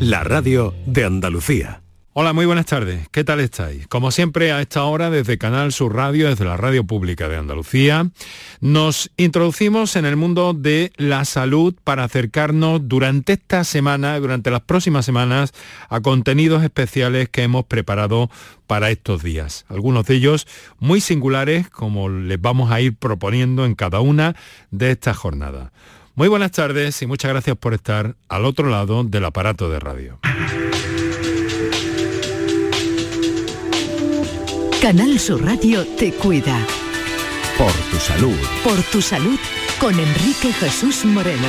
la radio de Andalucía. Hola, muy buenas tardes. ¿Qué tal estáis? Como siempre, a esta hora, desde Canal Sur Radio, desde la Radio Pública de Andalucía, nos introducimos en el mundo de la salud para acercarnos durante esta semana, durante las próximas semanas, a contenidos especiales que hemos preparado para estos días. Algunos de ellos muy singulares, como les vamos a ir proponiendo en cada una de estas jornadas. Muy buenas tardes y muchas gracias por estar al otro lado del aparato de radio. Canal Sur Radio te cuida. Por tu salud. Por tu salud con Enrique Jesús Moreno.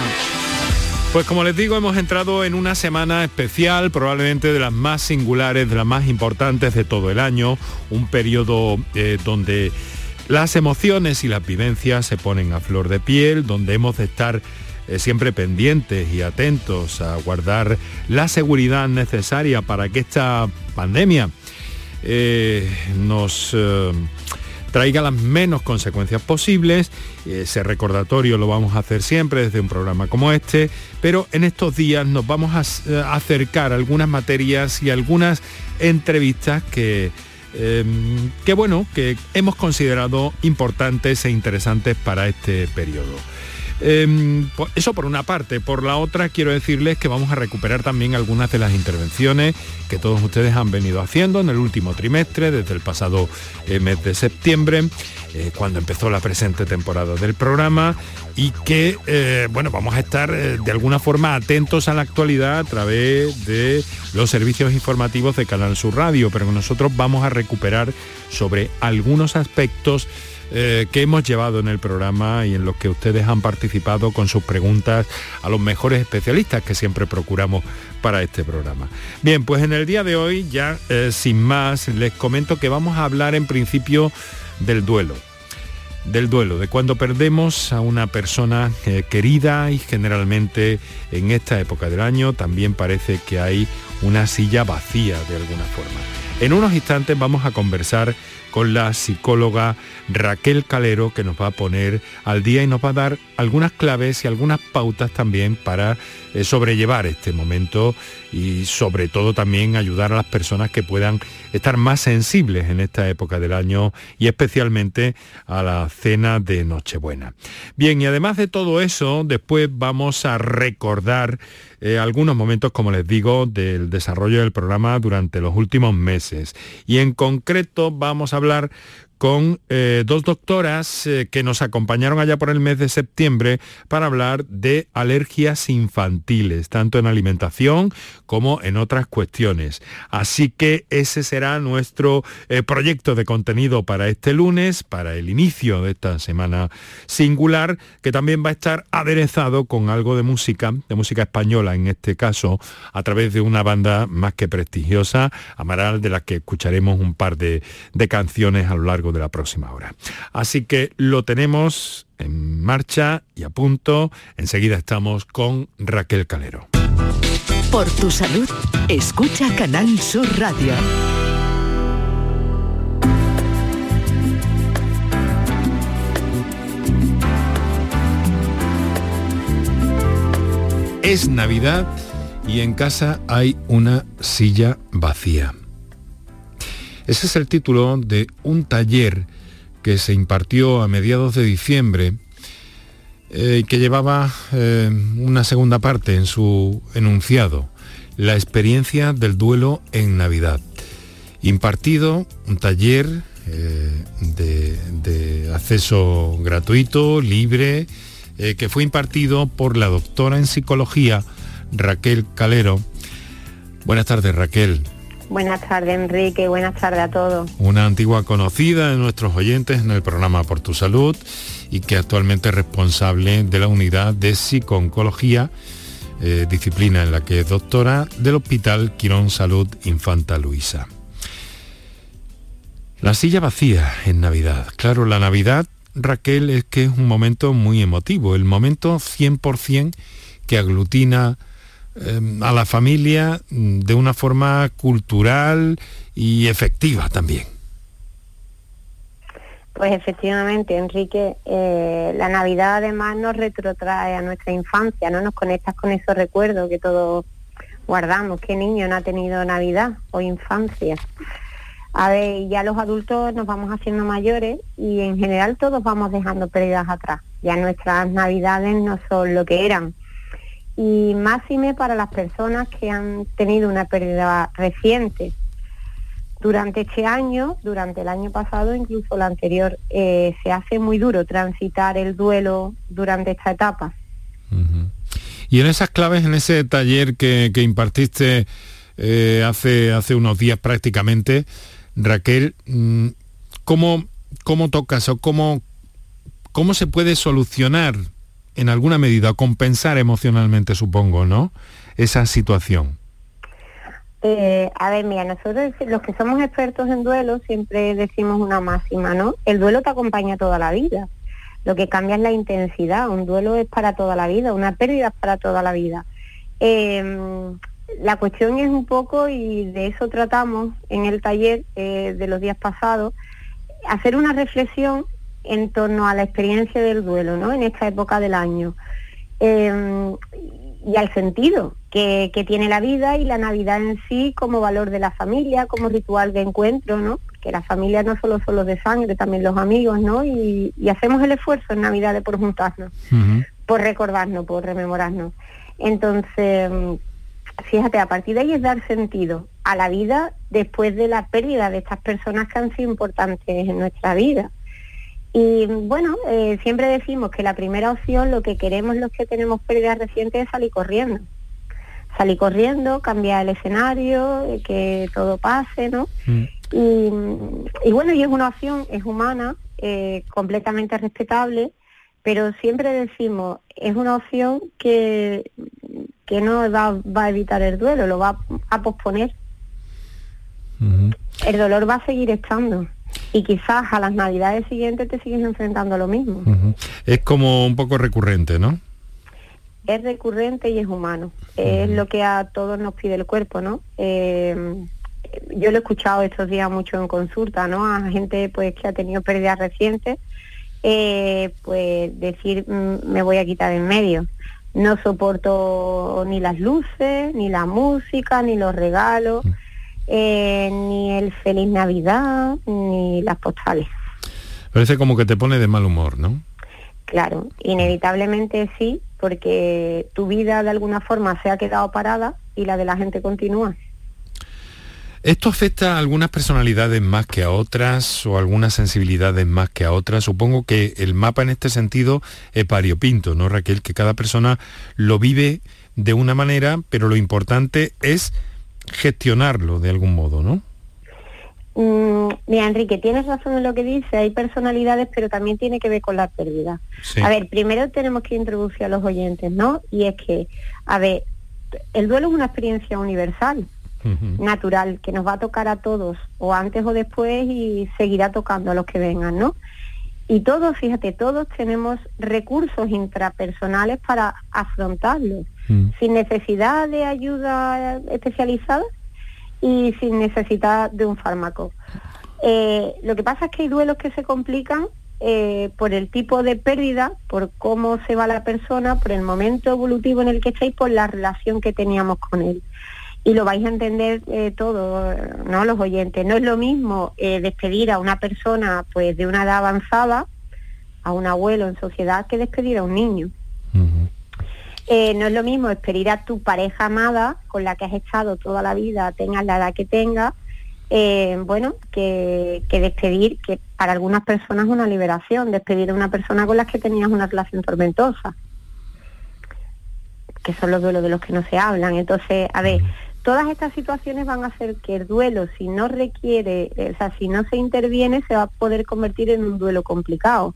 Pues como les digo, hemos entrado en una semana especial, probablemente de las más singulares, de las más importantes de todo el año, un periodo eh, donde las emociones y las vivencias se ponen a flor de piel, donde hemos de estar eh, siempre pendientes y atentos a guardar la seguridad necesaria para que esta pandemia eh, nos eh, traiga las menos consecuencias posibles. Ese recordatorio lo vamos a hacer siempre desde un programa como este, pero en estos días nos vamos a, acercar algunas materias y algunas entrevistas que, que bueno, que hemos considerado importantes e interesantes para este periodo. Em, eso por una parte. Por la otra, quiero decirles que vamos a recuperar también algunas de las intervenciones que todos ustedes han venido haciendo en el último trimestre, desde el pasado eh, mes de septiembre, eh, cuando empezó la presente temporada del programa, y que, eh, bueno, vamos a estar de alguna forma atentos a la actualidad a través de los servicios informativos de Canal Sur Radio, pero nosotros vamos a recuperar sobre algunos aspectos eh, que hemos llevado en el programa y en los que ustedes han participado con sus preguntas a los mejores especialistas que siempre procuramos para este programa. Bien, pues en el día de hoy, ya eh, sin más, les comento que vamos a hablar en principio del duelo del duelo, de cuando perdemos a una persona eh, querida y generalmente en esta época del año también parece que hay una silla vacía de alguna forma. En unos instantes vamos a conversar con la psicóloga Raquel Calero, que nos va a poner al día y nos va a dar algunas claves y algunas pautas también para eh, sobrellevar este momento y sobre todo también ayudar a las personas que puedan estar más sensibles en esta época del año y especialmente a la cena de Nochebuena. Bien, y además de todo eso, después vamos a recordar eh, algunos momentos, como les digo, del desarrollo del programa durante los últimos meses. Y en concreto vamos a hablar con eh, dos doctoras eh, que nos acompañaron allá por el mes de septiembre para hablar de alergias infantiles, tanto en alimentación como en otras cuestiones. Así que ese será nuestro eh, proyecto de contenido para este lunes, para el inicio de esta semana singular, que también va a estar aderezado con algo de música, de música española en este caso, a través de una banda más que prestigiosa, Amaral, de la que escucharemos un par de canciones a lo largo de la próxima hora. Así que lo tenemos en marcha y a punto. Enseguida estamos con Raquel Calero. Por tu salud, escucha Canal Sur Radio. Es Navidad y en casa hay una silla vacía. Ese es el título de un taller que se impartió a mediados de diciembre y eh, que llevaba eh, una segunda parte en su enunciado, la experiencia del duelo en Navidad. Impartido un taller eh, de, acceso gratuito, libre, que fue impartido por la doctora en psicología Raquel Calero. Buenas tardes Raquel. Buenas tardes, Enrique. Buenas tardes a todos. Una antigua conocida de nuestros oyentes en el programa Por tu Salud y que actualmente es responsable de la unidad de psicooncología, eh, disciplina en la que es doctora del Hospital Quirón Salud Infanta Luisa. La silla vacía en Navidad. Claro, la Navidad, Raquel, es que es un momento muy emotivo, el momento 100% que aglutina a la familia mm, de una forma cultural y efectiva también. Pues efectivamente, Enrique, eh, la Navidad además nos retrotrae a nuestra infancia, ¿no? Nos conectas con esos recuerdos que todos guardamos, ¿qué niño no ha tenido Navidad o infancia? A ver, ya los adultos nos vamos haciendo mayores y en general todos vamos dejando pérdidas atrás. Ya nuestras navidades no son lo que eran. Y máxime para las personas que han tenido una pérdida reciente. Durante este año, durante el año pasado, incluso el anterior, eh, se hace muy duro transitar el duelo durante esta etapa. Y en esas claves, en ese taller que, impartiste eh, hace, hace unos días prácticamente, Raquel, mm, ¿cómo, cómo tocas o cómo, cómo se puede solucionar en alguna medida, compensar emocionalmente, supongo, ¿no? Esa situación. Eh, a ver, mira, nosotros los que somos expertos en duelo siempre decimos una máxima, ¿no? El duelo te acompaña toda la vida. Lo que cambia es la intensidad. Un duelo es para toda la vida, una pérdida es para toda la vida. Em, la cuestión es un poco, y de eso tratamos en el taller eh, de los días pasados, hacer una reflexión en torno a la experiencia del duelo, ¿no? En esta época del año. Em, y al sentido que, tiene la vida y la Navidad en sí como valor de la familia, como ritual de encuentro, ¿no? Que la familia no solo son los de sangre, también los amigos, ¿no? Y, hacemos el esfuerzo en Navidad por juntarnos, por recordarnos, por rememorarnos. Entonces, fíjate, a partir de ahí es dar sentido a la vida después de la pérdida de estas personas que han sido importantes en nuestra vida. Y bueno, eh, siempre decimos que la primera opción, lo que queremos los que tenemos pérdidas recientes es salir corriendo. Salir corriendo, cambiar el escenario, eh, que todo pase, ¿no? Mm. Y, bueno, y es una opción, es humana, eh, completamente respetable, pero siempre decimos, es una opción que, que no va, a evitar el duelo, lo va a posponer. El dolor va a seguir estando y quizás a las navidades siguientes te sigues enfrentando a lo mismo. Es como un poco recurrente, ¿no? Es recurrente y es humano. Es lo que a todos nos pide el cuerpo, ¿no? Eh, yo lo he escuchado estos días mucho en consulta, ¿no? A gente pues que ha tenido pérdidas recientes, eh, pues decir mm, me voy a quitar en medio. No soporto ni las luces, ni la música, ni los regalos. Eh, ni el Feliz Navidad, ni las postales. Parece como que te pone de mal humor, ¿no? Claro, inevitablemente sí, porque tu vida de alguna forma se ha quedado parada y la de la gente continúa. ¿Esto afecta a algunas personalidades más que a otras o algunas sensibilidades más que a otras? Supongo que el mapa en este sentido es variopinto, ¿no, Raquel? Que cada persona lo vive de una manera, pero lo importante es gestionarlo de algún modo, ¿no? Mm, mira, Enrique, tienes razón en lo que dice, hay personalidades, pero también tiene que ver con la pérdida. A ver, primero tenemos que introducir a los oyentes, ¿no? Y es que, a ver, el duelo es una experiencia universal, natural, que nos va a tocar a todos, o antes o después, y seguirá tocando a los que vengan, ¿no? Y todos, fíjate, todos tenemos recursos intrapersonales para afrontarlo. Mm. sin necesidad de ayuda especializada y sin necesidad de un fármaco. Eh, lo que pasa es que hay duelos que se complican eh, por el tipo de pérdida, por cómo se va la persona, por el momento evolutivo en el que estáis, por la relación que teníamos con él. Y lo vais a entender eh, todo, ¿no? Los oyentes. No es lo mismo despedir a una persona pues de una edad avanzada, a un abuelo en sociedad, que despedir a un niño. Eh, no es lo mismo despedir a tu pareja amada con la que has estado toda la vida, tengas la edad que tengas, eh, bueno, que, despedir, que para algunas personas es una liberación, despedir a una persona con la que tenías una relación tormentosa, que son los duelos de los que no se hablan. Entonces, a ver, todas estas situaciones van a hacer que el duelo, si no requiere, o sea, si no se interviene, se va a poder convertir en un duelo complicado.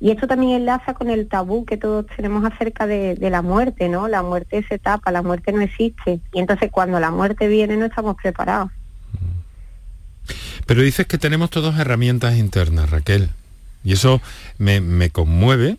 Y esto también enlaza con el tabú que todos tenemos acerca de, la muerte, ¿no? La muerte es etapa, la muerte no existe. Y entonces cuando la muerte viene no estamos preparados. Pero dices que tenemos todas herramientas internas, Raquel. Y eso me, me conmueve,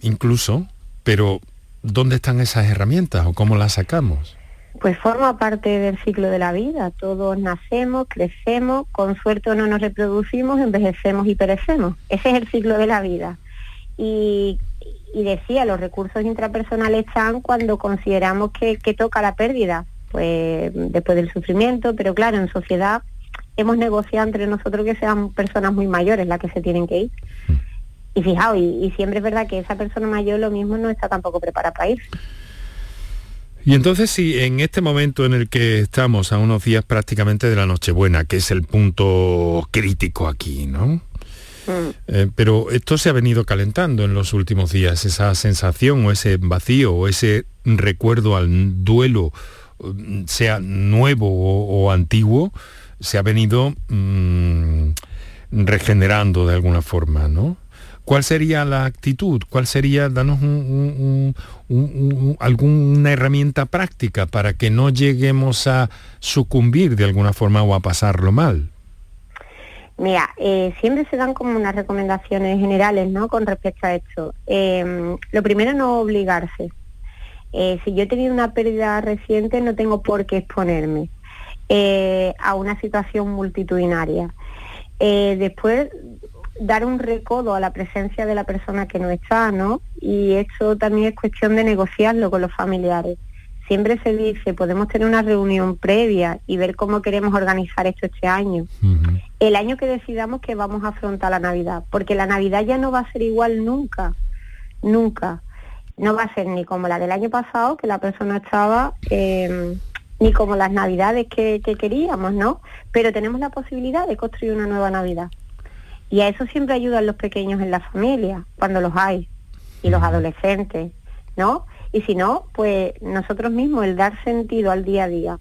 incluso, pero ¿dónde están esas herramientas o cómo las sacamos? Pues forma parte del ciclo de la vida. Todos nacemos, crecemos, con suerte no nos reproducimos, envejecemos y perecemos. Ese es el ciclo de la vida. Y, y decía, los recursos intrapersonales están cuando consideramos que, que toca la pérdida, pues después del sufrimiento, pero claro, en sociedad hemos negociado entre nosotros que sean personas muy mayores las que se tienen que ir. Y fijaos, y, siempre es verdad que esa persona mayor lo mismo no está tampoco preparada para ir. Y entonces si en este momento en el que estamos a unos días prácticamente de la Nochebuena, que es el punto crítico aquí, ¿no? Mm. Eh, pero esto se ha venido calentando en los últimos días, esa sensación o ese vacío o ese recuerdo al duelo, mm, sea nuevo o, antiguo, se ha venido mm, regenerando de alguna forma, ¿no? ¿Cuál sería la actitud? ¿Cuál sería, danos alguna herramienta práctica para que no lleguemos a sucumbir de alguna forma o a pasarlo mal? Mira, eh, siempre se dan como unas recomendaciones generales, ¿no? Con respecto a esto. Em, lo primero, no obligarse. Eh, si yo he tenido una pérdida reciente, no tengo por qué exponerme eh, a una situación multitudinaria. después, dar un recodo a la presencia de la persona que no está, ¿no? Y eso también es cuestión de negociarlo con los familiares. Siempre se dice, podemos tener una reunión previa y ver cómo queremos organizar esto este año. El año que decidamos que vamos a afrontar la Navidad, porque la Navidad ya no va a ser igual nunca, nunca. No va a ser ni como la del año pasado, que la persona estaba, eh, ni como las Navidades que queríamos, ¿no? Pero tenemos la posibilidad de construir una nueva Navidad. Y a eso siempre ayudan los pequeños en la familia, cuando los hay, y los adolescentes, ¿no? Y si no, pues nosotros mismos, el dar sentido al día a día.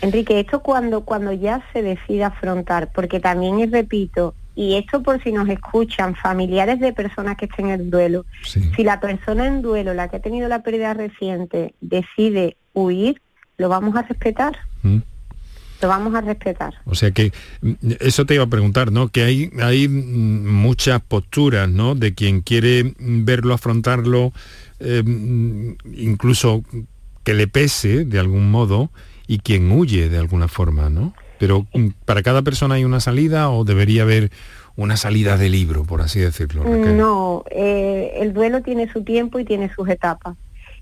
Enrique, esto cuando, cuando ya se decide afrontar, porque también, y repito, y esto por si nos escuchan familiares de personas que estén en duelo, si la persona en duelo, la que ha tenido la pérdida reciente, decide huir, lo vamos a respetar. Mm lo vamos a respetar. O sea que mm, eso te iba a preguntar, ¿no? Que hay, hay mm, muchas posturas, ¿no? De quien quiere verlo, afrontarlo, eh, mm, incluso que le pese de algún modo, y quien huye de alguna forma, ¿no? Pero para cada persona hay una salida o debería haber una salida de libro, por así decirlo. No, eh, el duelo tiene su tiempo y tiene sus etapas.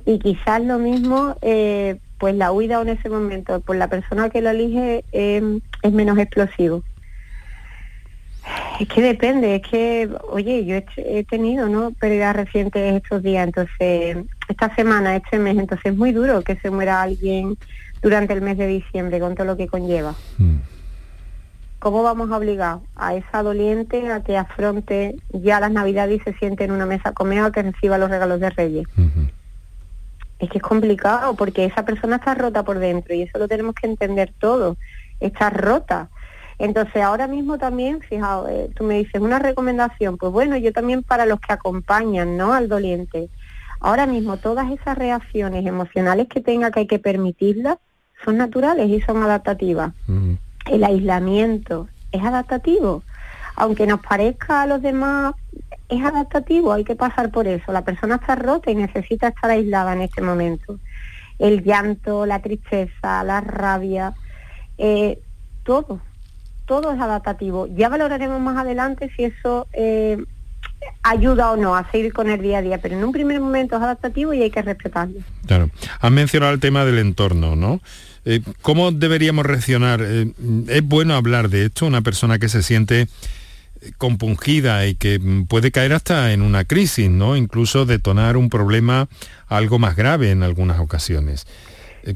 Y quizás lo mismo eh, pues la huida en ese momento por la persona que lo elige em, es menos explosivo. Es que depende, es que, oye, yo he, tenido, ¿no? Pérdidas recientes estos días, entonces, esta semana, este mes, entonces es muy duro que se muera alguien durante el mes de diciembre con todo lo que conlleva. Mm. ¿Cómo vamos a obligar a esa doliente a que afronte ya las navidades y se siente en una mesa a comer o que reciba los regalos de Reyes? Es que es complicado porque esa persona está rota por dentro y eso lo tenemos que entender todo, está rota. Entonces ahora mismo también, fijaos, eh, tú me dices una recomendación, pues bueno, yo también para los que acompañan ¿no? al doliente, ahora mismo todas esas reacciones emocionales que tenga que hay que permitirlas son naturales y son adaptativas. El aislamiento es adaptativo. Aunque nos parezca a los demás es adaptativo, hay que pasar por eso. La persona está rota y necesita estar aislada en este momento. El llanto, la tristeza, la rabia, eh, todo, todo es adaptativo. Ya valoraremos más adelante si eso eh, ayuda o no a seguir con el día a día, pero en un primer momento es adaptativo y hay que respetarlo. Claro. Has mencionado el tema del entorno, ¿no? Eh, ¿Cómo deberíamos reaccionar? ¿Es bueno hablar de esto? Una persona que se siente compungida y que puede caer hasta en una crisis, ¿no? Incluso detonar un problema algo más grave en algunas ocasiones. Eh,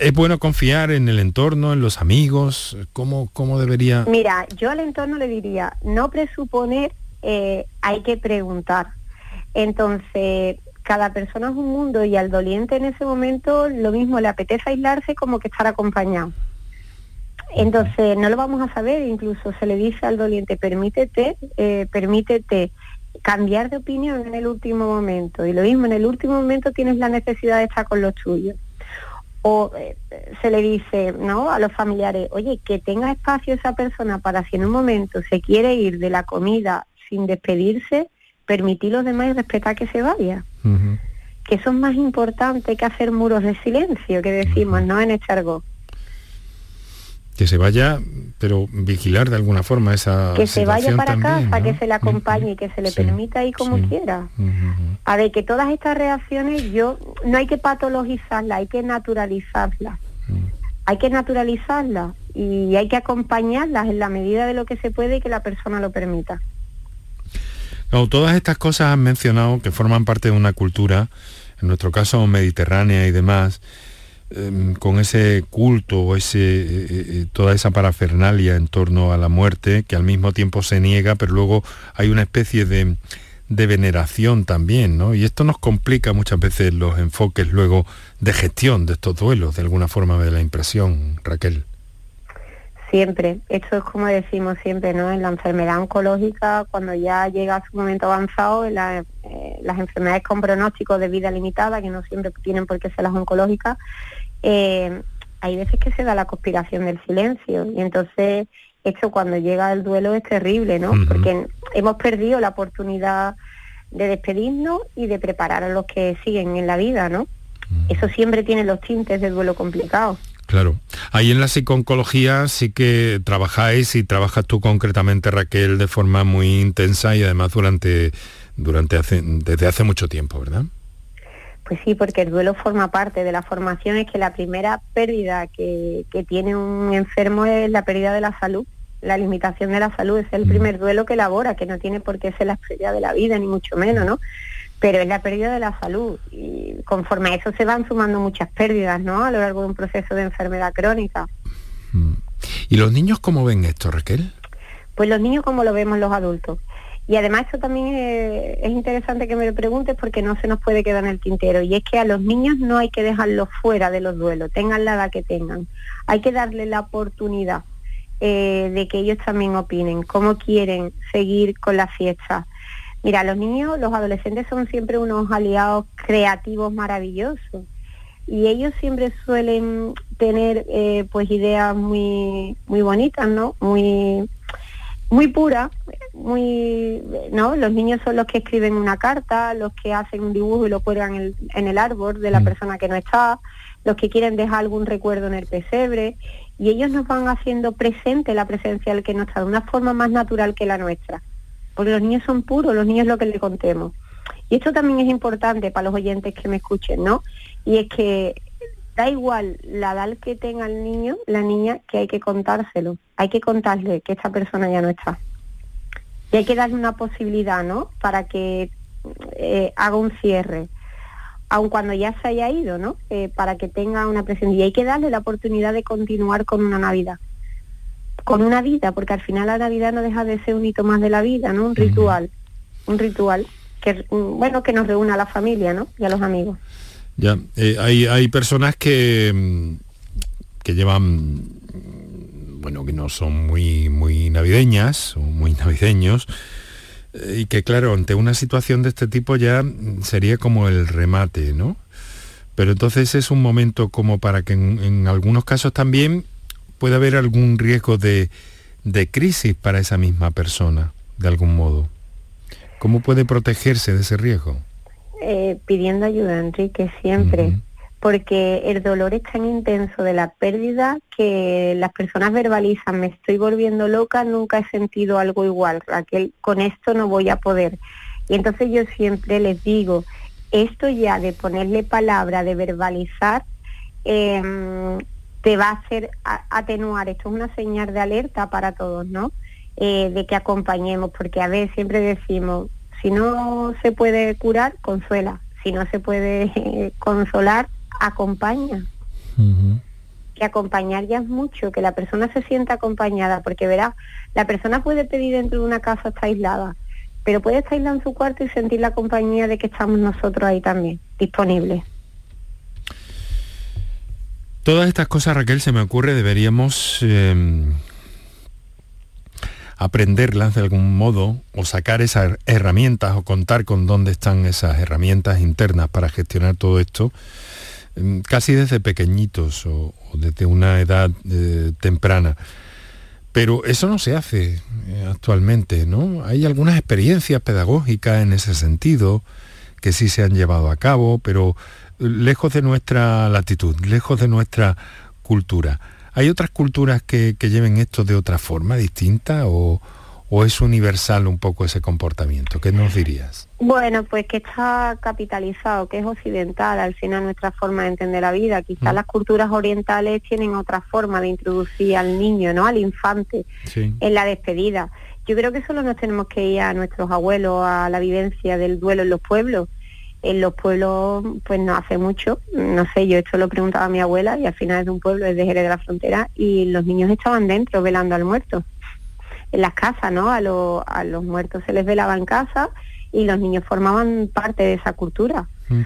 ¿Es bueno confiar en el entorno, en los amigos? ¿Cómo, cómo debería...? Mira, yo al entorno le diría, no presuponer, eh, hay que preguntar. Entonces, cada persona es un mundo y al doliente en ese momento lo mismo le apetece aislarse como que estar acompañado. Entonces, no lo vamos a saber, incluso se le dice al doliente, permítete, eh, permítete cambiar de opinión en el último momento. Y lo mismo, en el último momento tienes la necesidad de estar con los tuyos. O eh, se le dice ¿no? a los familiares, oye, que tenga espacio esa persona para si en un momento se quiere ir de la comida sin despedirse, permitir los demás y respetar que se vaya. Que eso es más importante que hacer muros de silencio, que decimos, ¿no? En este argot que se vaya, pero vigilar de alguna forma esa que se vaya para casa, que se le acompañe que se le permita ir como quiera. A ver, que todas estas reacciones yo no hay que patologizarlas, hay que naturalizarlas. Mm. Hay que naturalizarlas y hay que acompañarlas en la medida de lo que se puede y que la persona lo permita. No, todas estas cosas han mencionado que forman parte de una cultura, en nuestro caso mediterránea y demás, em, con ese culto, ese, eh, eh, toda esa parafernalia en torno a la muerte, que al mismo tiempo se niega, pero luego hay una especie de, de veneración también, ¿no? Y esto nos complica muchas veces los enfoques luego de gestión de estos duelos, de alguna forma de la impresión, Raquel. Siempre, esto es como decimos siempre, ¿no? En la enfermedad oncológica, cuando ya llega a su momento avanzado, eh, las enfermedades con pronóstico de vida limitada, que no siempre tienen por qué ser las oncológicas, eh, hay veces que se da la conspiración del silencio. Y entonces, esto cuando llega el duelo es terrible, ¿no? Porque hemos perdido la oportunidad de despedirnos y de preparar a los que siguen en la vida, ¿no? Eso siempre tiene los tintes de duelo complicado. Claro. Ahí en la psicooncología sí que trabajáis y trabajas tú concretamente, Raquel, de forma muy intensa y además durante, durante hace, desde hace mucho tiempo, ¿verdad? Pues sí, porque el duelo forma parte de la formación, es que la primera pérdida que, que tiene un enfermo es la pérdida de la salud, la limitación de la salud, es el Mm. primer duelo que elabora, que no tiene por qué ser la pérdida de la vida, ni mucho menos, ¿no? Pero es la pérdida de la salud y conforme a eso se van sumando muchas pérdidas, ¿no? A lo largo de un proceso de enfermedad crónica. Mm. ¿Y los niños cómo ven esto, Raquel? Pues los niños como lo vemos los adultos. Y además esto también es, es interesante que me lo preguntes porque no se nos puede quedar en el tintero. Y es que a los niños no hay que dejarlos fuera de los duelos, tengan la edad que tengan. Hay que darle la oportunidad eh, de que ellos también opinen, cómo quieren seguir con la fiesta. Mira, los niños, los adolescentes son siempre unos aliados creativos maravillosos y ellos siempre suelen tener eh, pues ideas muy muy bonitas, ¿no? Muy muy puras, muy no, los niños son los que escriben una carta, los que hacen un dibujo y lo cuelgan en el, en el árbol de la Mm. persona que no está, los que quieren dejar algún recuerdo en el pesebre y ellos nos van haciendo presente la presencia del que no está de una forma más natural que la nuestra. Porque los niños son puros, los niños es lo que le contemos. Y esto también es importante para los oyentes que me escuchen, ¿no? Y es que da igual la edad que tenga el niño, la niña, que hay que contárselo. Hay que contarle que esta persona ya no está. Y hay que darle una posibilidad, ¿no? Para que eh, haga un cierre, aun cuando ya se haya ido, ¿no? Eh, para que tenga una presencia. Y hay que darle la oportunidad de continuar con una Navidad. Con una vida, porque al final la Navidad no deja de ser un hito más de la vida, ¿no? Un ritual. Un ritual que, mm, bueno, que nos reúna a la familia, ¿no? Y a los amigos. Ya, eh, hay, hay personas que, mm, que llevan, mm, bueno, que no son muy, muy navideñas o muy navideños, eh, y que claro, ante una situación de este tipo ya mm, sería como el remate, ¿no? Pero entonces es un momento como para que en, en algunos casos también puede haber algún riesgo de, de crisis para esa misma persona, de algún modo. ¿Cómo puede protegerse de ese riesgo? Eh, pidiendo ayuda, Enrique, siempre. Porque el dolor es tan intenso de la pérdida que las personas verbalizan, me estoy volviendo loca, nunca he sentido algo igual, Raquel, con esto no voy a poder. Y entonces yo siempre les digo, esto ya de ponerle palabra, de verbalizar, em, te va a hacer atenuar. Esto es una señal de alerta para todos, ¿no? Eh, de que acompañemos, porque a ver, siempre decimos, si no se puede curar, consuela. Si no se puede eh, consolar, acompaña. Que acompañar ya es mucho, que la persona se sienta acompañada, porque verá, la persona puede pedir dentro de una casa estar aislada, pero puede estar aislada en su cuarto y sentir la compañía de que estamos nosotros ahí también, disponibles. Todas estas cosas, Raquel, se me ocurre, deberíamos eh, aprenderlas de algún modo o sacar esas herramientas o contar con dónde están esas herramientas internas para gestionar todo esto, eh, casi desde pequeñitos o, desde una edad eh, temprana. Pero eso no se hace eh, actualmente, ¿no? Hay algunas experiencias pedagógicas en ese sentido que sí se han llevado a cabo, pero lejos de nuestra latitud, lejos de nuestra cultura. ¿Hay otras culturas que, lleven esto de otra forma, distinta, o, es universal un poco ese comportamiento? ¿Qué nos dirías? Bueno, pues que está capitalizado, que es occidental, al final nuestra forma de entender la vida. Quizás mm. las culturas orientales tienen otra forma de introducir al niño, ¿no? Al infante en la despedida. Yo creo que solo nos tenemos que ir a nuestros abuelos, a la vivencia del duelo en los pueblos en los pueblos pues no hace mucho, no sé, yo esto lo preguntaba a mi abuela y al final es de un pueblo, es de Jerez de la Frontera y los niños estaban dentro velando al muerto, en las casas, ¿no? A, los muertos se les velaba en casa y los niños formaban parte de esa cultura. Mm.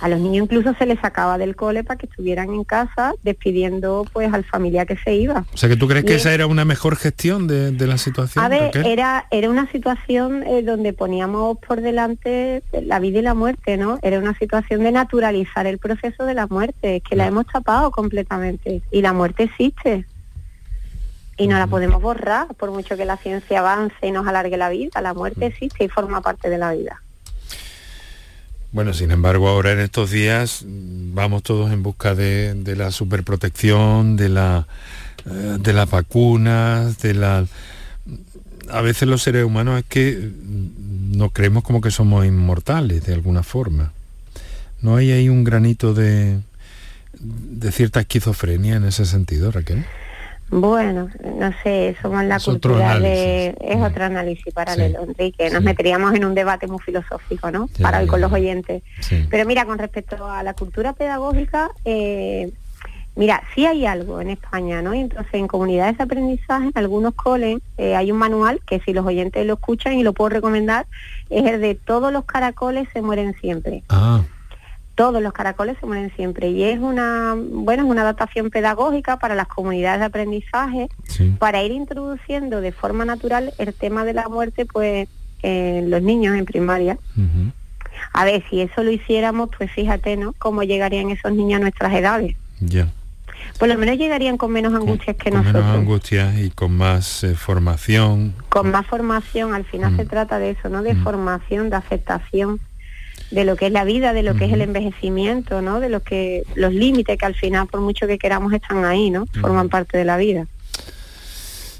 A los niños incluso se les sacaba del cole para que estuvieran en casa despidiendo pues al familiar que se iba. O sea que tú crees que esa era una mejor gestión de, la situación. A ver, era, era una situación eh, donde poníamos por delante la vida y la muerte, ¿no? Era una situación de naturalizar el proceso de la muerte, que la hemos tapado completamente. Y la muerte existe. Y no la podemos borrar, por mucho que la ciencia avance y nos alargue la vida. La muerte existe y forma parte de la vida. Bueno, sin embargo, ahora en estos días mm, vamos todos en busca de, la superprotección, de, la, eh, de las vacunas, de la... A veces los seres humanos es que mm, nos creemos como que somos inmortales de alguna forma. ¿No hay ahí un granito de, de cierta esquizofrenia en ese sentido, Raquel? Bueno, no sé, somos la cultura de... Es mm. otro análisis paralelo, Enrique. Nos meteríamos en un debate muy filosófico, ¿no? Para hoy con los oyentes. Pero mira, con respecto a la cultura pedagógica, eh, mira, sí hay algo en España, ¿no? entonces en comunidades de aprendizaje, en algunos coles, eh, hay un manual que si los oyentes lo escuchan y lo puedo recomendar, es el de todos los caracoles se mueren siempre. Ah todos los caracoles se mueren siempre. Y es una bueno es una adaptación pedagógica para las comunidades de aprendizaje para ir introduciendo de forma natural el tema de la muerte pues en los niños en primaria. A ver si eso lo hiciéramos pues fíjate no cómo llegarían esos niños a nuestras edades ya. Por lo menos llegarían con menos angustias que con nosotros. Menos angustias y con más eh, formación. Con más formación, al final se trata de eso, ¿no? De formación, de aceptación de lo que es la vida, de lo que es el envejecimiento, ¿no? De lo que los límites que al final por mucho que queramos están ahí, ¿no? Forman parte de la vida.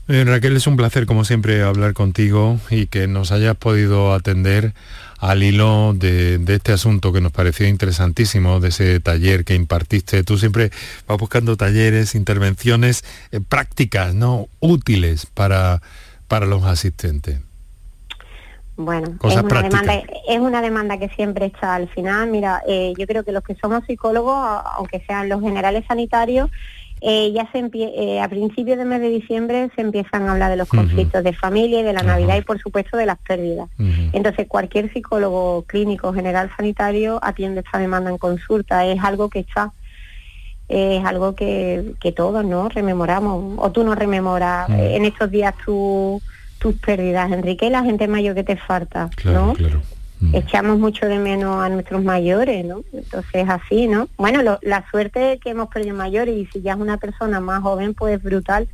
Eh, Raquel, es un placer como siempre hablar contigo y que nos hayas podido atender al hilo de, este asunto que nos pareció interesantísimo, de ese taller que impartiste. Tú siempre vas buscando talleres, intervenciones eh, prácticas, ¿no? Útiles para, para los asistentes. Bueno, es una, demanda, es una demanda que siempre está al final. Mira, eh, yo creo que los que somos psicólogos, aunque sean los generales sanitarios, eh, ya se eh, a principios de mes de diciembre se empiezan a hablar de los conflictos de familia y de la Navidad y por supuesto de las pérdidas. Entonces cualquier psicólogo clínico general sanitario atiende esta demanda en consulta. Es algo que está es algo que, que todos no rememoramos. O tú no rememoras. En estos días tú tus pérdidas, Enrique, la gente mayor que te falta, ¿no? Mm. Echamos mucho de menos a nuestros mayores, ¿no? Entonces así, ¿no? Bueno, la suerte que hemos perdido mayores y si ya es una persona más joven, pues es brutal,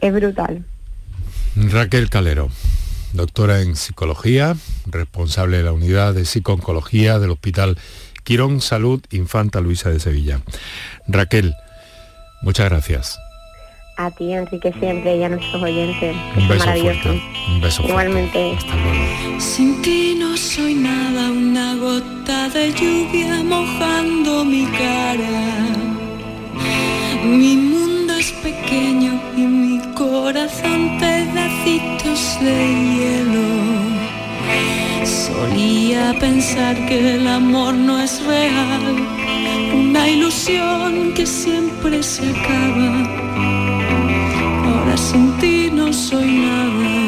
es brutal. Raquel Calero, doctora en psicología, responsable de la unidad de psicooncología del Hospital Quirón Salud Infanta Luisa de Sevilla. Raquel, muchas gracias. A ti, Enrique, siempre y a nuestros oyentes. Un beso maravilloso. Un beso Igualmente. Sin ti no soy nada, una gota de lluvia mojando mi cara. Mi mundo es pequeño y mi corazón pedacitos de hielo. Solía pensar que el amor no es real, una ilusión que siempre se acaba ti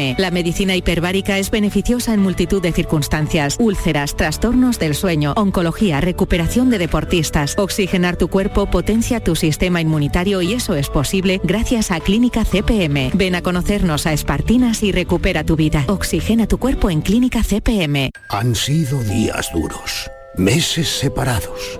La medicina hiperbárica es beneficiosa en multitud de circunstancias. Úlceras, trastornos del sueño, oncología, recuperación de deportistas. Oxigenar tu cuerpo potencia tu sistema inmunitario y eso es posible gracias a Clínica CPM. Ven a conocernos a Espartinas y recupera tu vida. Oxigena tu cuerpo en Clínica CPM. Han sido días duros, meses separados,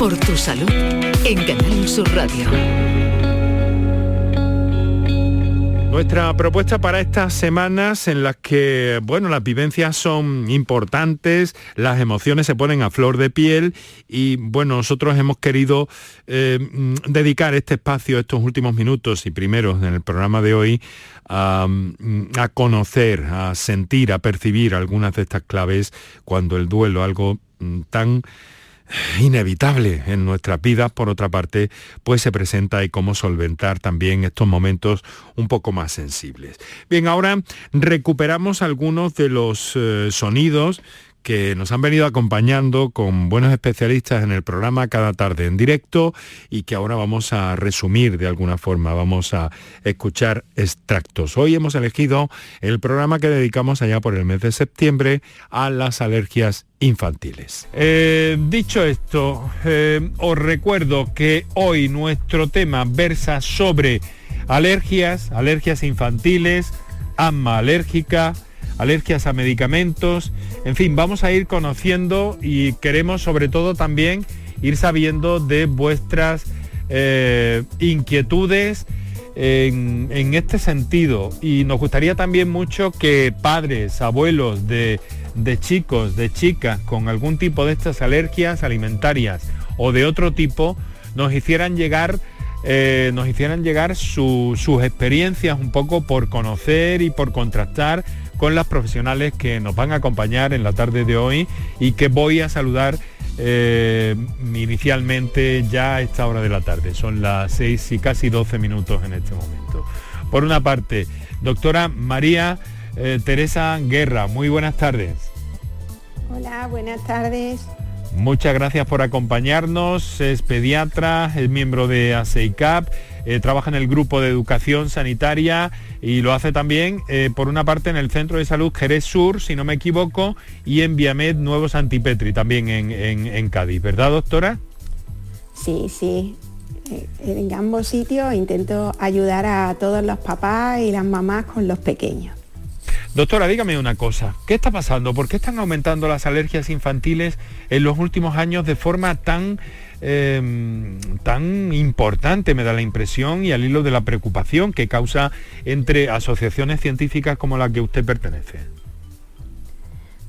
por tu salud, en Canal Sur Radio. Nuestra propuesta para estas semanas en las que, bueno, las vivencias son importantes, las emociones se ponen a flor de piel y, bueno, nosotros hemos querido eh, mm, dedicar este espacio, estos últimos minutos y primeros en el programa de hoy, a, mm, conocer, a sentir, a percibir algunas de estas claves cuando el duelo, algo mm, tan inevitable en nuestras vidas, por otra parte, pues se presenta y cómo solventar también estos momentos un poco más sensibles. Bien, ahora recuperamos algunos de los eh, sonidos que nos han venido acompañando con buenos especialistas en el programa cada tarde en directo y que ahora vamos a resumir de alguna forma, vamos a escuchar extractos. Hoy hemos elegido el programa que dedicamos allá por el mes de septiembre a las alergias infantiles. Eh, dicho esto, eh, os recuerdo que hoy nuestro tema versa sobre alergias, alergias infantiles, asma alérgica, alergias a medicamentos, en fin, vamos a ir conociendo y queremos sobre todo también ir sabiendo de vuestras eh, inquietudes en, este sentido. Y nos gustaría también mucho que padres, abuelos de, chicos, de chicas con algún tipo de estas alergias alimentarias o de otro tipo, nos hicieran llegar eh, nos hicieran llegar sus experiencias un poco por conocer y por contrastar con las profesionales que nos van a acompañar en la tarde de hoy y que voy a saludar eh, inicialmente ya a esta hora de la tarde. Son las 6 y casi 12 minutos en este momento. Por una parte, doctora María eh, Teresa Guerra, muy buenas tardes. Hola, buenas tardes. Muchas gracias por acompañarnos. Es pediatra, es miembro de ASEICAP eh, trabaja en el grupo de educación sanitaria y lo hace también, eh, por una parte, en el Centro de Salud Jerez Sur, si no me equivoco, y en Viamed Nuevo Santipetri, también en, Cádiz, ¿verdad, doctora? Sí, sí. Eh, en ambos sitios intento ayudar a todos los papás y las mamás con los pequeños. Doctora, dígame una cosa, ¿qué está pasando? ¿Por qué están aumentando las alergias infantiles en los últimos años de forma tan Em, tan importante, me da la impresión, y al hilo de la preocupación que causa entre asociaciones científicas como la que usted pertenece?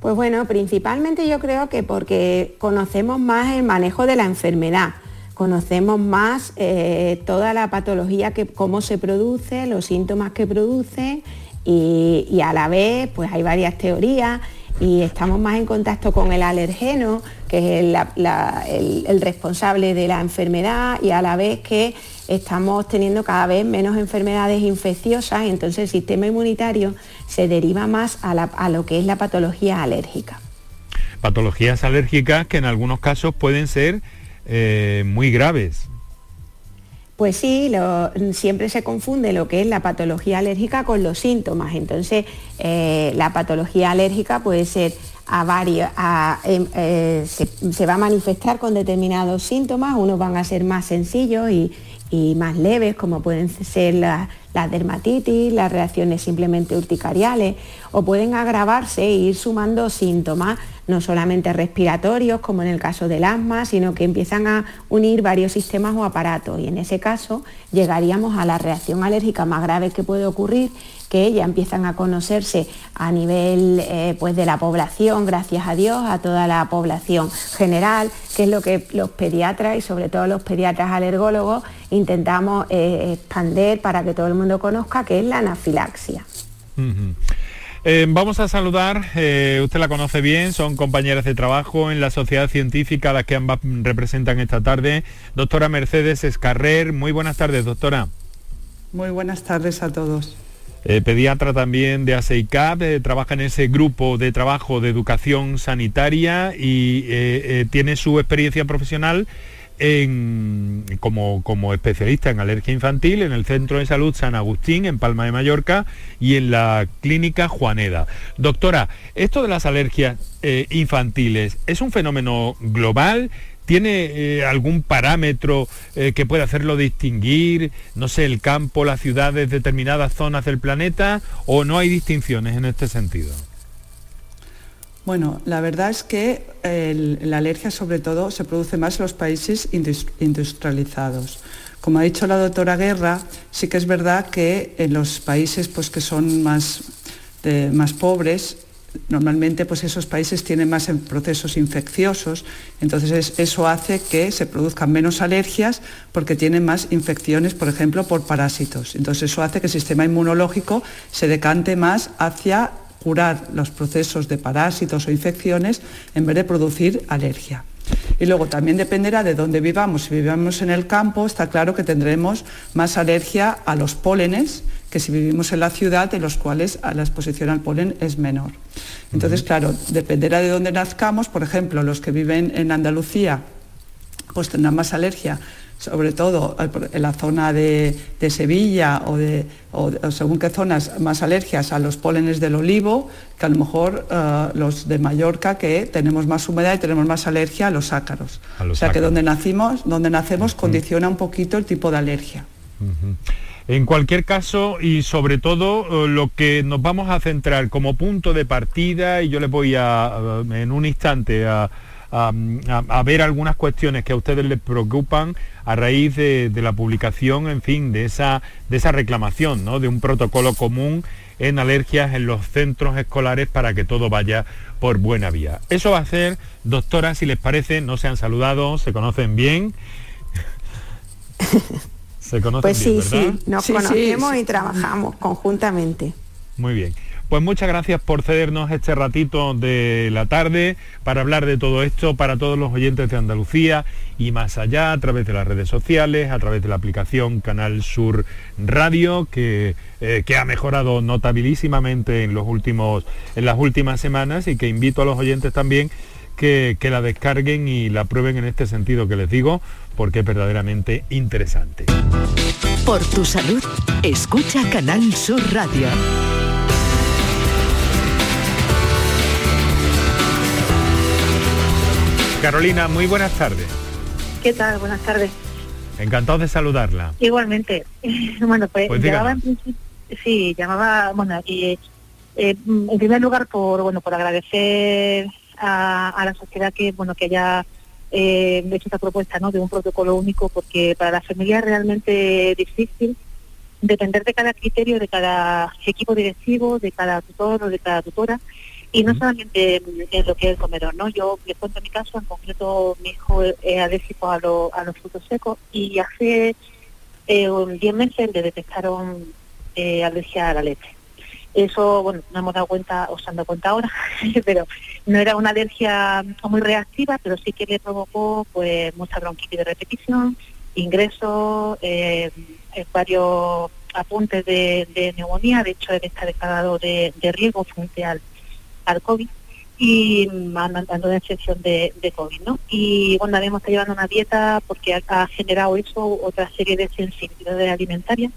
Pues bueno, principalmente yo creo que porque conocemos más el manejo de la enfermedad, conocemos más eh, toda la patología, que, cómo se produce, los síntomas que produce y, a la vez pues hay varias teorías y estamos más en contacto con el alergeno, que es el, responsable de la enfermedad y a la vez que estamos teniendo cada vez menos enfermedades infecciosas, entonces el sistema inmunitario se deriva más a, lo que es la patología alérgica. Patologías alérgicas que en algunos casos pueden ser eh, muy graves. Pues sí, siempre se confunde lo que es la patología alérgica con los síntomas. Entonces, eh, la patología alérgica puede ser a varios, em, eh, se, va a manifestar con determinados síntomas, unos van a ser más sencillos y, más leves, como pueden ser la, la, dermatitis, las reacciones simplemente urticariales, o pueden agravarse e ir sumando síntomas no solamente respiratorios, como en el caso del asma, sino que empiezan a unir varios sistemas o aparatos. Y en ese caso llegaríamos a la reacción alérgica más grave que puede ocurrir, que ya empiezan a conocerse a nivel eh, pues de la población, gracias a Dios, a toda la población general, que es lo que los pediatras y sobre todo los pediatras alergólogos intentamos eh, expander para que todo el mundo conozca, que es la anafilaxia. Eh, vamos a saludar, eh, usted la conoce bien, son compañeras de trabajo en la sociedad científica a las que ambas representan esta tarde. Doctora Mercedes Escarrer, muy buenas tardes, doctora. Muy buenas tardes a todos. Eh, pediatra también de ASEICAP, trabaja en ese grupo de trabajo de educación sanitaria y tiene su experiencia profesional como especialista en alergia infantil en el Centro de Salud San Agustín, en Palma de Mallorca, y en la Clínica Juaneda. Doctora, esto de las alergias eh, infantiles, ¿es un fenómeno global? ¿Tiene eh, algún parámetro eh, que pueda hacerlo distinguir, no sé, el campo, las ciudades, determinadas zonas del planeta, o no hay distinciones en este sentido? Bueno, la verdad es que la alergia sobre todo se produce más en los países industrializados. Como ha dicho la doctora Guerra, sí que es verdad que en los países pues, que son más, más pobres, normalmente pues, esos países tienen más procesos infecciosos, entonces eso hace que se produzcan menos alergias porque tienen más infecciones, por ejemplo, por parásitos. Entonces eso hace que el sistema inmunológico se decante más hacia curar los procesos de parásitos o infecciones en vez de producir alergia. Y luego también dependerá de dónde vivamos. Si vivamos en el campo, está claro que tendremos más alergia a los pólenes que si vivimos en la ciudad, en los cuales la exposición al polen es menor. Entonces, claro, dependerá de dónde nazcamos. Por ejemplo, los que viven en Andalucía, pues tendrán más alergia sobre todo en la zona de, Sevilla o, de, según qué zonas, más alergias a los pólenes del olivo, que a lo mejor eh, los de Mallorca, que tenemos más humedad y tenemos más alergia a los ácaros. o sea que donde nacimos, donde nacemos condiciona un poquito el tipo de alergia. En cualquier caso y sobre todo eh, lo que nos vamos a centrar como punto de partida y yo les voy a en un instante a a, ver algunas cuestiones que a ustedes les preocupan a raíz de, la publicación, en fin, de esa, de esa reclamación, ¿no? de un protocolo común en alergias en los centros escolares para que todo vaya por buena vía. Eso va a ser, doctora, si les parece, no se han saludado, se conocen bien. se conocen pues sí, sí, nos conocemos y trabajamos conjuntamente. Muy bien. Pues muchas gracias por cedernos este ratito de la tarde para hablar de todo esto para todos los oyentes de Andalucía y más allá a través de las redes sociales, a través de la aplicación Canal Sur Radio que, eh, que ha mejorado notabilísimamente en, los últimos, en las últimas semanas y que invito a los oyentes también que, que, la descarguen y la prueben en este sentido que les digo, porque es verdaderamente interesante. Por tu salud, escucha Canal Sur Radio. Carolina, muy buenas tardes. ¿Qué tal? Buenas tardes. Encantado de saludarla. Igualmente. Bueno, pues, pues llamaba en principio, sí, llamaba, bueno, y, eh, en primer lugar por, bueno, por agradecer a, la sociedad que, bueno, que haya eh, hecho esta propuesta, ¿no? De un protocolo único, porque para la familia es realmente difícil depender de cada criterio, de cada equipo directivo, de cada tutor o de cada tutora y no solamente en lo que es el comedor, ¿no? Yo les cuento mi caso, en concreto mi hijo es alérgico a, a los frutos secos y hace eh, 10 meses le detectaron eh, alergia a la leche. Eso, bueno, no hemos dado cuenta, os han dado cuenta ahora, pero no era una alergia muy reactiva, pero sí que le provocó pues mucha bronquitis de repetición, ingresos, eh, varios apuntes de, neumonía, de hecho él está declarado de, de riesgo frente al al COVID y mandando una excepción de, de, COVID, ¿no? Y bueno, habíamos estado llevando una dieta porque ha, generado eso otra serie de sensibilidades alimentarias,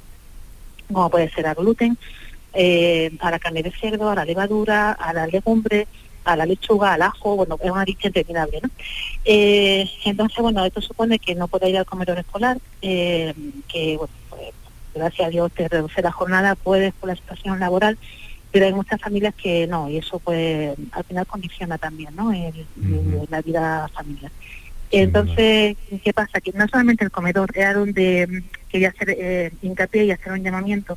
como puede ser al gluten, eh, a la carne de cerdo, a la levadura, a la legumbre, a la lechuga, al ajo, bueno, es una lista interminable, ¿no? Eh, entonces, bueno, esto supone que no puede ir al comedor escolar, eh, que, bueno, pues, gracias a Dios te reduce la jornada, puedes por la situación laboral, pero hay muchas familias que no, y eso pues al final condiciona también ¿no? la vida familiar. Entonces, ¿qué pasa? Que no solamente el comedor era donde mm, quería hacer eh, hincapié y hacer un llamamiento,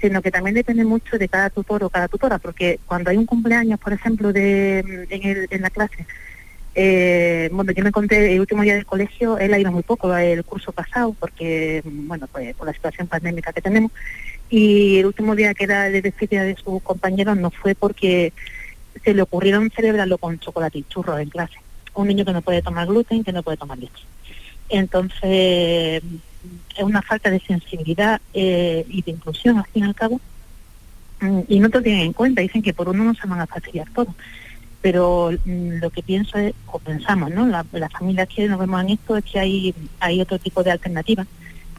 sino que también depende mucho de cada tutor o cada tutora, porque cuando hay un cumpleaños, por ejemplo, de, mm, en, en la clase, eh, bueno, yo me conté el último día del colegio, él ha ido muy poco el curso pasado, porque, mm, bueno, pues por la situación pandémica que tenemos, y el último día que era de despedida de sus compañeros no fue porque se le ocurrieron celebrarlo con chocolate y churros en clase. Un niño que no puede tomar gluten, que no puede tomar leche. Entonces, es una falta de sensibilidad eh, y de inclusión, al fin y al cabo. Mm, y no te tienen en cuenta, dicen que por uno no se van a fastidiar todo. pero mm, lo que pienso es, o pensamos, ¿no? La, familias que nos vemos en esto es que hay, hay otro tipo de alternativas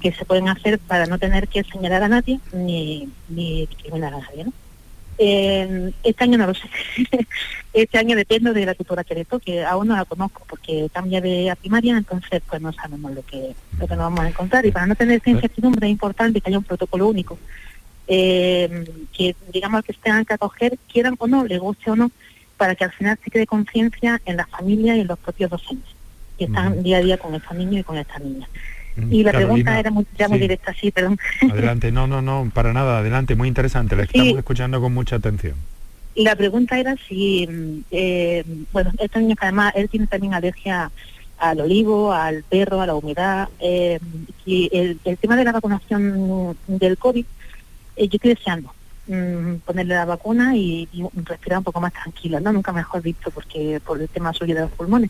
que se pueden hacer para no tener que señalar a nadie ni, ni discriminar a nadie, ¿no? Eh, este año no lo sé. este año dependo de la tutora que le toque. Aún no la conozco porque cambia de a primaria, entonces pues no sabemos lo que, lo que nos vamos a encontrar. Y para no tener esa incertidumbre es importante que haya un protocolo único. Eh, que digamos que se tengan que acoger, quieran o no, le guste o no, para que al final se quede conciencia en las familias y en los propios docentes que están día a día con estos niños y con estas niñas. Y la pregunta era muy, ya muy directa, sí, perdón. Adelante, no, no, no, para nada, adelante, muy interesante, la estamos escuchando con mucha atención. La pregunta era si, mm, eh, bueno, este niño que además él tiene también alergia al olivo, al perro, a la humedad, eh, y el, tema de la vacunación del COVID, eh, yo estoy deseando mm, ponerle la vacuna y, respirar un poco más tranquilo, ¿no? Nunca mejor visto porque por el tema de los pulmones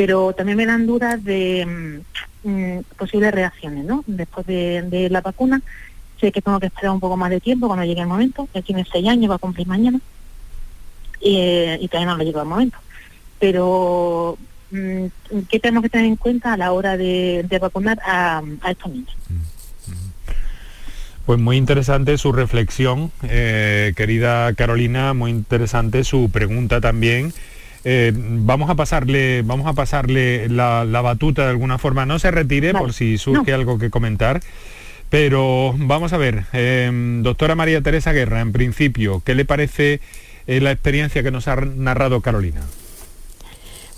pero también me dan dudas de mm, mm, posibles reacciones, ¿no? Después de, la vacuna, sé que tengo que esperar un poco más de tiempo cuando llegue el momento, él tiene seis años, va a cumplir mañana, y, todavía no le llegado el momento. Pero, mm, ¿qué tenemos que tener en cuenta a la hora de, vacunar a, estos niños? Pues muy interesante su reflexión, eh, querida Carolina, muy interesante su pregunta también. Eh, vamos a pasarle, vamos a pasarle la, batuta de alguna forma. No se retire por si surge algo que comentar. Pero vamos a ver, em, doctora María Teresa Guerra, en principio, ¿qué le parece eh, la experiencia que nos ha narrado Carolina?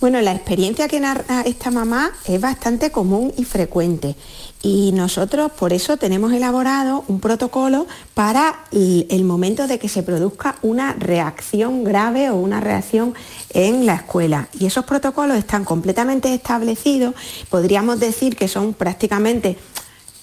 Bueno, la experiencia que narra esta mamá es bastante común y frecuente y nosotros por eso tenemos elaborado un protocolo para el momento de que se produzca una reacción grave o una reacción en la escuela. Y esos protocolos están completamente establecidos, podríamos decir que son prácticamente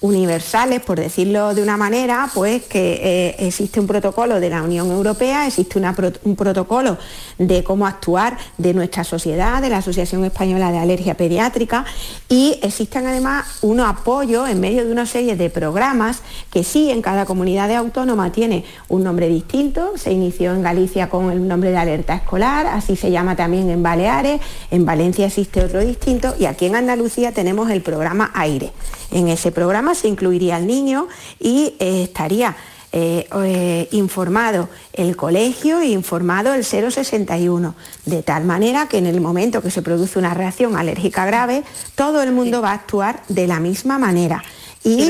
universales, por decirlo de una manera, pues que eh, existe un protocolo de la Unión Europea, existe un protocolo de cómo actuar de nuestra sociedad, de la Asociación Española de Alergia Pediátrica, y existen además unos apoyos en medio de una serie de programas que sí en cada comunidad autónoma tiene un nombre distinto, se inició en Galicia con el nombre de alerta escolar, así se llama también en Baleares, en Valencia existe otro distinto y aquí en Andalucía tenemos el programa AIRE. En ese programa se incluiría al niño y eh, estaría eh, eh, informado el colegio e informado el 061, de tal manera que en el momento que se produce una reacción alérgica grave, todo el mundo va a actuar de la misma manera. Y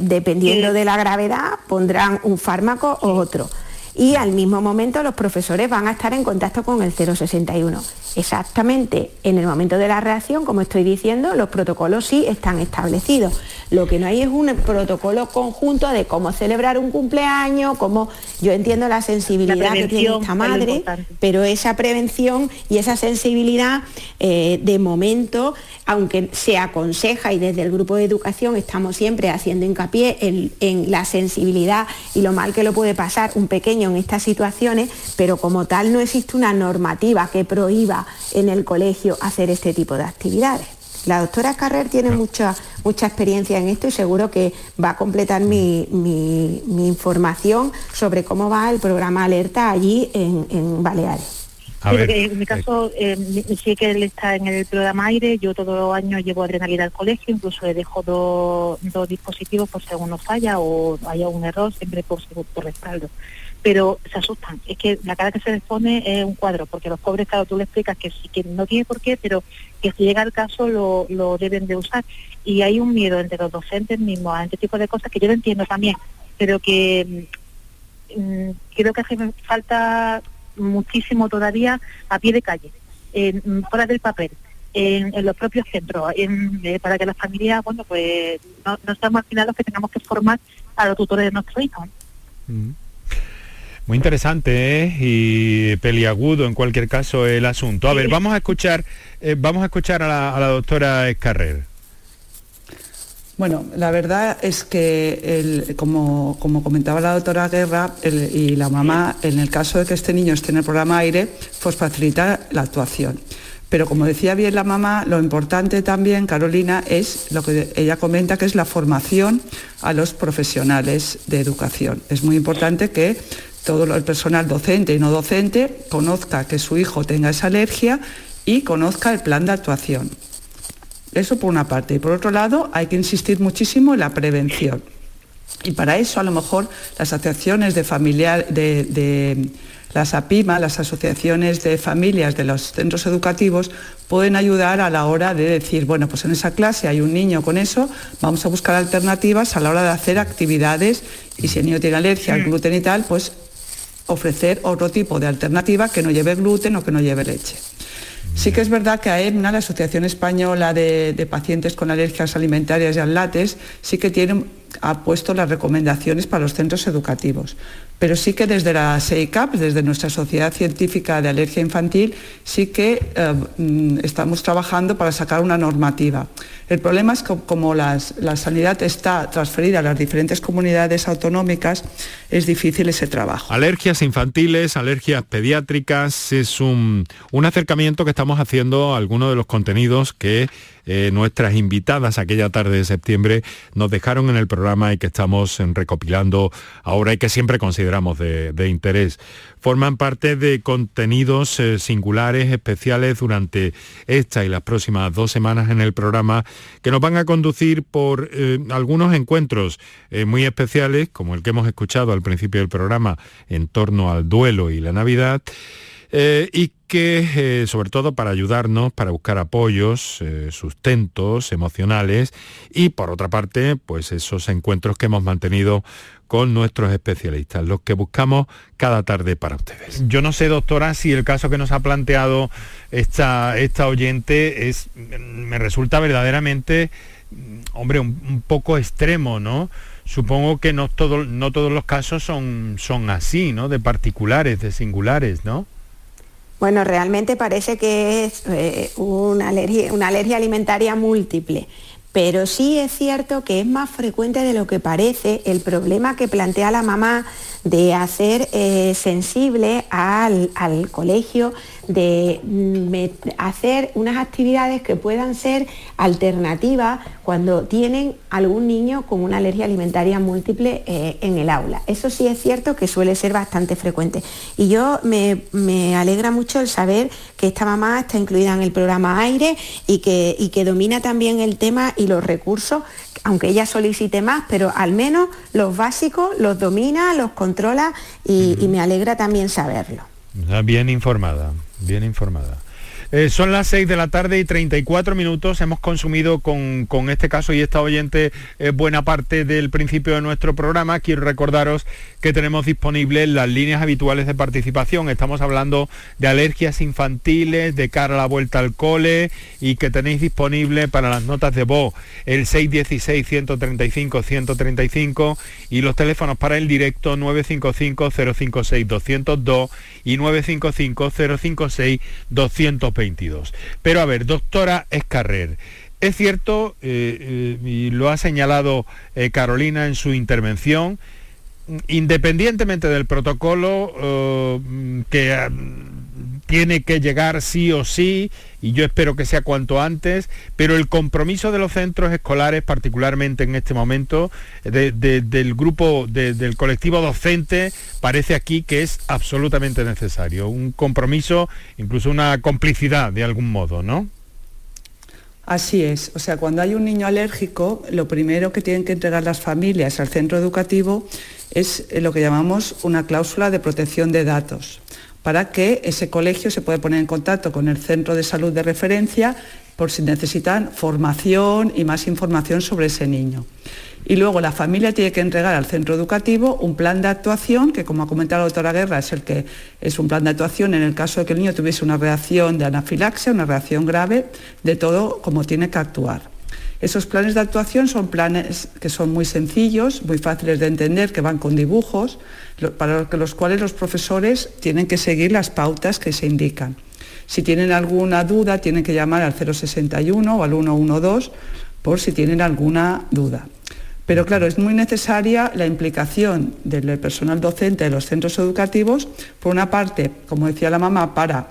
dependiendo de la gravedad pondrán un fármaco o otro. Y al mismo momento los profesores van a estar en contacto con el 061 exactamente en el momento de la reacción, como estoy diciendo, los protocolos sí están establecidos. Lo que no hay es un protocolo conjunto de cómo celebrar un cumpleaños, cómo yo entiendo la sensibilidad que tiene esta madre, pero esa prevención y esa sensibilidad eh, de momento, aunque se aconseja y desde el grupo de educación estamos siempre haciendo hincapié en, en la sensibilidad y lo mal que lo puede pasar un pequeño en estas situaciones, pero como tal no existe una normativa que prohíba en el colegio hacer este tipo de actividades. La doctora Carrer tiene mucha, mucha experiencia en esto y seguro que va a completar mi, información sobre cómo va el programa Alerta allí en, Baleares. en mi caso, eh, sí que él está en el programa aire, yo todos los años llevo adrenalina al colegio, incluso le dejo dos, dispositivos por si alguno falla o haya un error, siempre por, por respaldo pero se asustan. Es que la cara que se les pone es un cuadro, porque los pobres, claro, tú le explicas que sí, que no tiene por qué, pero que si llega el caso lo, deben de usar. Y hay un miedo entre los docentes mismos a este tipo de cosas que yo lo entiendo también, pero que mm, creo que hace falta muchísimo todavía a pie de calle, en, fuera del papel. En, los propios centros, eh, para que las familias, bueno, pues no, no estamos al final los que tengamos que formar a los tutores de nuestros hijos. Mm. Muy interesante ¿eh? y peliagudo en cualquier caso el asunto. A ver, vamos a escuchar, eh, vamos a escuchar a la, doctora Escarrer. Bueno, la verdad es que, como, comentaba la doctora Guerra y la mamá, en el caso de que este niño esté en el programa aire, pues facilita la actuación. Pero como decía bien la mamá, lo importante también, Carolina, es lo que ella comenta, que es la formación a los profesionales de educación. Es muy importante que todo el personal docente y no docente conozca que su hijo tenga esa alergia y conozca el plan de actuación. Eso por una parte. Y por otro lado, hay que insistir muchísimo en la prevención. Y para eso, a lo mejor, las asociaciones de de, las APIMA, las asociaciones de familias de los centros educativos, pueden ayudar a la hora de decir, bueno, pues en esa clase hay un niño con eso, vamos a buscar alternativas a la hora de hacer actividades y si el niño tiene alergia al gluten y tal, pues ofrecer otro tipo de alternativa que no lleve gluten o que no lleve leche. Sí que es verdad que AEMNA, la Asociación Española de, Pacientes con Alergias Alimentarias y al Látex, sí que tiene, ha puesto las recomendaciones para los centros educativos. Pero sí que desde la SEICAP, desde nuestra Sociedad Científica de Alergia Infantil, sí que eh, mm, estamos trabajando para sacar una normativa. El problema es que como la sanidad está transferida a las diferentes comunidades autonómicas, es difícil ese trabajo. Alergias infantiles, alergias pediátricas, es un, acercamiento que estamos haciendo a algunos de los contenidos que eh, nuestras invitadas aquella tarde de septiembre nos dejaron en el programa y que estamos recopilando ahora y que siempre consideramos de, de interés forman parte de contenidos eh, singulares, especiales durante esta y las próximas dos semanas en el programa, que nos van a conducir por eh, algunos encuentros eh, muy especiales, como el que hemos escuchado al principio del programa, en torno al duelo y la Navidad. Y que, sobre todo para ayudarnos, para buscar apoyos, sustentos emocionales y, por otra parte, pues esos encuentros que hemos mantenido con nuestros especialistas, los que buscamos cada tarde para ustedes. Yo no sé, doctora, si el caso que nos ha planteado esta, esta oyente es, me resulta verdaderamente, hombre, un, poco extremo, ¿no? Supongo que no, todo, no todos los casos son, son así, ¿no? De particulares, de singulares, ¿no? Bueno, realmente parece que es eh, una, alergia, alimentaria múltiple pero sí es cierto que es más frecuente de lo que parece. El problema que plantea la mamá de hacer eh, sensible al, colegio, de mm, hacer unas actividades que puedan ser alternativas cuando tienen algún niño con una alergia alimentaria múltiple eh, en el aula. Eso sí es cierto que suele ser bastante frecuente. Y yo me, me, alegra mucho el saber que esta mamá está incluida en el programa Aire y que, y que domina también el tema y los recursos aunque ella solicite más, pero al menos los básicos los domina, los controla y, y me alegra también saberlo. Bien informada, bien informada. Eh, son las 6 de la tarde y 34 minutos. Hemos consumido con, este caso y esta oyente eh, buena parte del principio de nuestro programa. Quiero recordaros que tenemos disponibles las líneas habituales de participación. Estamos hablando de alergias infantiles, de cara a la vuelta al cole y que tenéis disponible para las notas de voz el 616-135-135 y los teléfonos para el directo 955-056-202 y 955-056-220. Pero a ver, doctora Escarrer, es cierto, eh, eh, y lo ha señalado eh, Carolina en su intervención, independientemente del protocolo que tiene que llegar sí o sí, y yo espero que sea cuanto antes, pero el compromiso de los centros escolares, particularmente en este momento, del grupo, del colectivo docente, parece aquí que es absolutamente necesario. Un compromiso, incluso una complicidad de algún modo, ¿no? Así es, o sea, cuando hay un niño alérgico, lo primero que tienen que entregar las familias al centro educativo es lo que llamamos una cláusula de protección de datos para que ese colegio se pueda poner en contacto con el centro de salud de referencia por si necesitan formación y más información sobre ese niño. Y luego la familia tiene que entregar al centro educativo un plan de actuación, que como ha comentado la doctora Guerra, es el que es un plan de actuación en el caso de que el niño tuviese una reacción de anafilaxia, una reacción grave, de todo cómo tiene que actuar. Esos planes de actuación son planes que son muy sencillos, muy fáciles de entender, que van con dibujos, para los cuales los profesores tienen que seguir las pautas que se indican. Si tienen alguna duda, tienen que llamar al 061 o al 112 por si tienen alguna duda. Pero claro, es muy necesaria la implicación del personal docente de los centros educativos, por una parte, como decía la mamá, para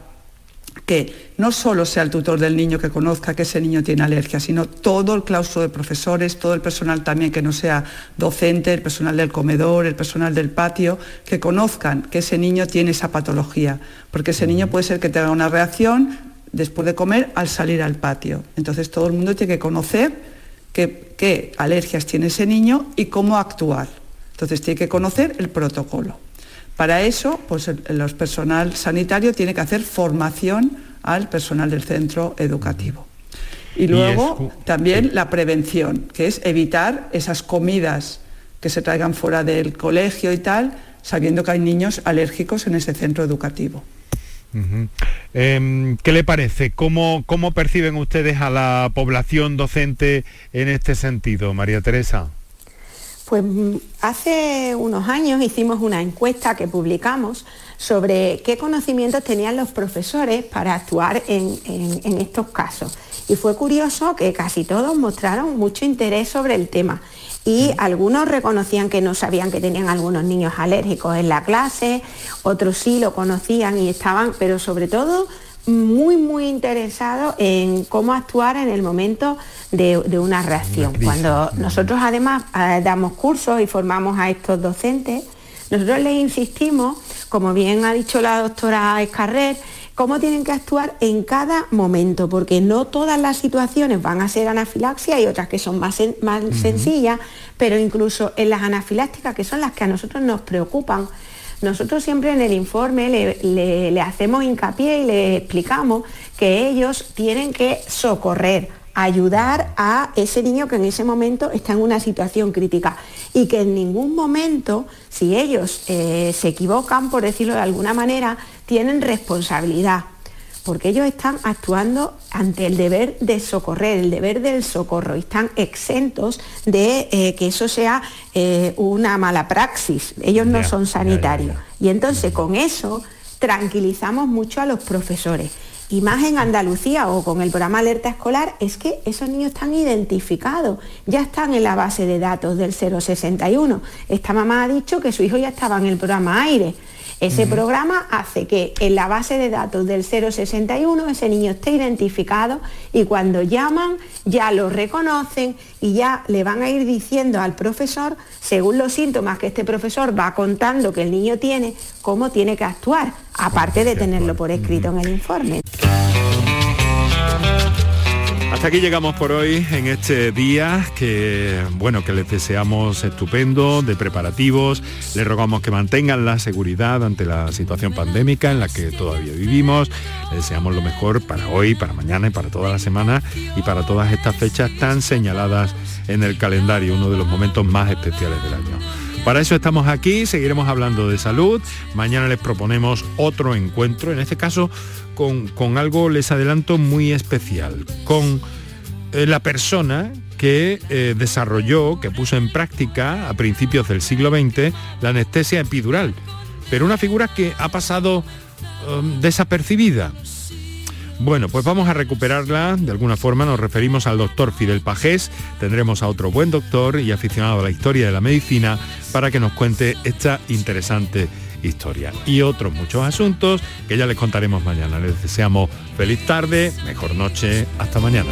que no solo sea el tutor del niño que conozca que ese niño tiene alergia, sino todo el claustro de profesores, todo el personal también que no sea docente, el personal del comedor, el personal del patio, que conozcan que ese niño tiene esa patología, porque ese niño puede ser que tenga una reacción después de comer al salir al patio. Entonces todo el mundo tiene que conocer qué, alergias tiene ese niño y cómo actuar. Entonces tiene que conocer el protocolo. Para eso, pues el, personal sanitario tiene que hacer formación al personal del centro educativo. Y luego también la prevención, que es evitar esas comidas que se traigan fuera del colegio y tal, sabiendo que hay niños alérgicos en ese centro educativo. Em, ¿Qué le parece? ¿Cómo, ¿Cómo perciben ustedes a la población docente en este sentido, María Teresa? Pues mm, hace unos años hicimos una encuesta que publicamos sobre qué conocimientos tenían los profesores para actuar en, estos casos. Y fue curioso que casi todos mostraron mucho interés sobre el tema y algunos reconocían que no sabían que tenían algunos niños alérgicos en la clase, otros sí lo conocían y estaban, pero sobre todo muy, muy interesado en cómo actuar en el momento de, una reacción. Cuando nosotros además eh, damos cursos y formamos a estos docentes, nosotros les insistimos, como bien ha dicho la doctora Escarrer, cómo tienen que actuar en cada momento, porque no todas las situaciones van a ser anafilaxia, y otras que son más, más sencillas, pero incluso en las anafilácticas, que son las que a nosotros nos preocupan, nosotros siempre en el informe le, hacemos hincapié y le explicamos que ellos tienen que socorrer, ayudar a ese niño que en ese momento está en una situación crítica. Y que en ningún momento, si ellos eh, se equivocan, por decirlo de alguna manera, tienen responsabilidad porque ellos están actuando ante el deber de socorrer, el deber del socorro, y están exentos de eh, que eso sea eh, una mala praxis. Ellos no son sanitarios. y entonces con eso tranquilizamos mucho a los profesores. Y más en Andalucía o con el programa Alerta Escolar es que esos niños están identificados, ya están en la base de datos del 061. Esta mamá ha dicho que su hijo ya estaba en el programa Aire. Ese programa hace que en la base de datos del 061 ese niño esté identificado y cuando llaman ya lo reconocen y ya le van a ir diciendo al profesor, según los síntomas que este profesor va contando que el niño tiene, cómo tiene que actuar, aparte de tenerlo por escrito en el informe. Hasta aquí llegamos por hoy en este día que bueno que les deseamos estupendo de preparativos. Les rogamos que mantengan la seguridad ante la situación pandémica en la que todavía vivimos. Les deseamos lo mejor para hoy, para mañana y para toda la semana y para todas estas fechas tan señaladas en el calendario, uno de los momentos más especiales del año. Para eso estamos aquí, seguiremos hablando de salud. Mañana les proponemos otro encuentro, en este caso con, algo, les adelanto, muy especial, con eh, la persona que eh, desarrolló, que puso en práctica a principios del siglo XX la anestesia epidural, pero una figura que ha pasado um, desapercibida. Bueno, pues vamos a recuperarla. De alguna forma nos referimos al doctor Fidel Pajés. Tendremos a otro buen doctor y aficionado a la historia de la medicina para que nos cuente esta interesante historia y otros muchos asuntos que ya les contaremos mañana. Les deseamos feliz tarde, mejor noche, hasta mañana.